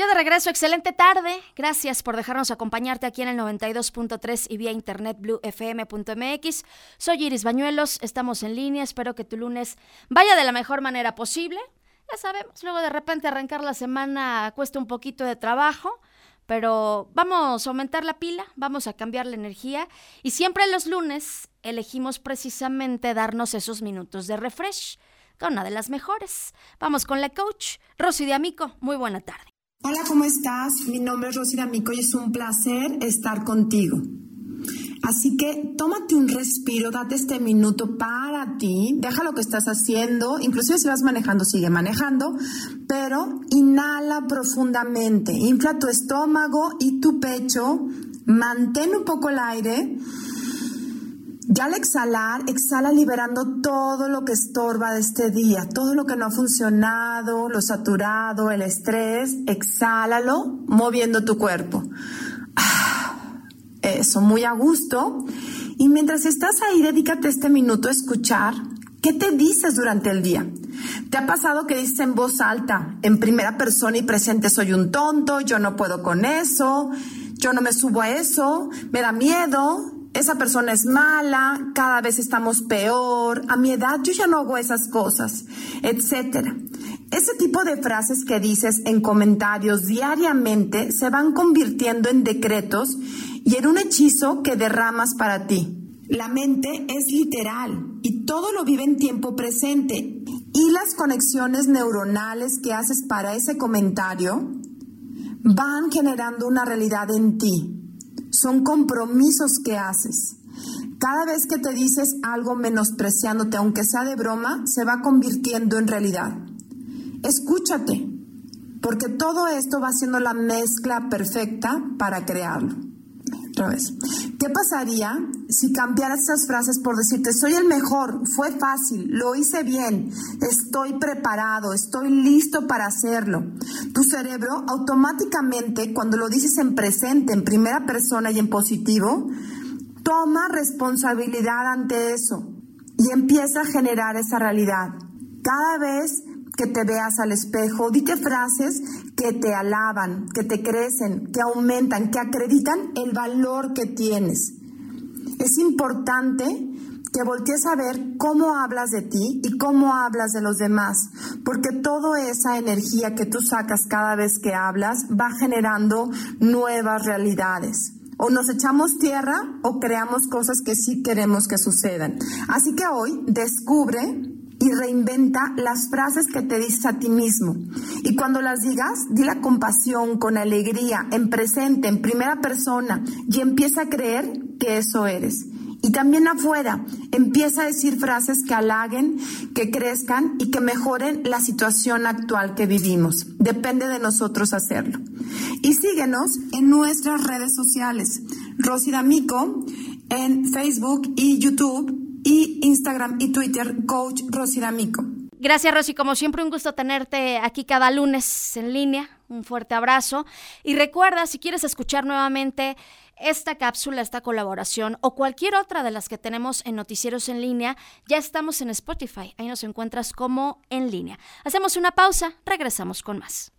Ya de regreso, excelente tarde. Gracias por dejarnos acompañarte aquí en el 92.3 y vía internet bluefm.mx. Soy Iris Bañuelos, estamos en línea. Espero que tu lunes vaya de la mejor manera posible. Ya sabemos, luego de repente arrancar la semana cuesta un poquito de trabajo, pero vamos a aumentar la pila, vamos a cambiar la energía y siempre los lunes elegimos precisamente darnos esos minutos de refresh con una de las mejores. Vamos con la coach Rosy de Amico. Muy buena tarde. Hola, ¿cómo estás? Mi nombre es Rosy D'Amico y es un placer estar contigo. Así que tómate un respiro, date este minuto para ti, deja lo que estás haciendo, inclusive si vas manejando, sigue manejando, pero inhala profundamente, infla tu estómago y tu pecho, mantén un poco el aire ya al exhalar, exhala liberando todo lo que estorba de este día, todo lo que no ha funcionado, lo saturado, el estrés, exhálalo moviendo tu cuerpo. Ah, eso, muy a gusto. Y mientras estás ahí, dedícate este minuto a escuchar qué te dices durante el día. ¿Te ha pasado que dices en voz alta, en primera persona y presente, soy un tonto, yo no puedo con eso, yo no me subo a eso, me da miedo, esa persona es mala, cada vez estamos peor, a mi edad yo ya no hago esas cosas, etcétera. Ese tipo de frases que dices en comentarios diariamente se van convirtiendo en decretos y en un hechizo que derramas para ti. La mente es literal y todo lo vive en tiempo presente. Y las conexiones neuronales que haces para ese comentario van generando una realidad en ti son compromisos que haces. Cada vez que te dices algo menospreciándote, aunque sea de broma, se va convirtiendo en realidad. Escúchate, porque todo esto va siendo la mezcla perfecta para crearlo. Otra vez. ¿Qué pasaría si cambiaras esas frases por decirte, soy el mejor, fue fácil, lo hice bien, estoy preparado, estoy listo para hacerlo? Tu cerebro automáticamente, cuando lo dices en presente, en primera persona y en positivo, toma responsabilidad ante eso y empieza a generar esa realidad. Cada vez que te veas al espejo, dite frases que te alaban, que te crecen, que aumentan, que acreditan el valor que tienes. Es importante que voltees a ver cómo hablas de ti y cómo hablas de los demás, porque toda esa energía que tú sacas cada vez que hablas va generando nuevas realidades. O nos echamos tierra o creamos cosas que sí queremos que sucedan. Así que hoy descubre y reinventa las frases que te dices a ti mismo. Y cuando las digas, di la compasión, con alegría, en presente, en primera persona, y empieza a creer que eso eres. Y también afuera, empieza a decir frases que halaguen, que crezcan y que mejoren la situación actual que vivimos. Depende de nosotros hacerlo. Y síguenos en nuestras redes sociales. Rosy D'Amico en Facebook y YouTube y Instagram y Twitter, Coach Rosy D'Amico. Gracias, Rosy. Como siempre, un gusto tenerte aquí cada lunes en línea. Un fuerte abrazo. Y recuerda, si quieres escuchar nuevamente esta cápsula, esta colaboración o cualquier otra de las que tenemos en Noticieros en línea, ya estamos en Spotify. Ahí nos encuentras como en línea. Hacemos una pausa, regresamos con más.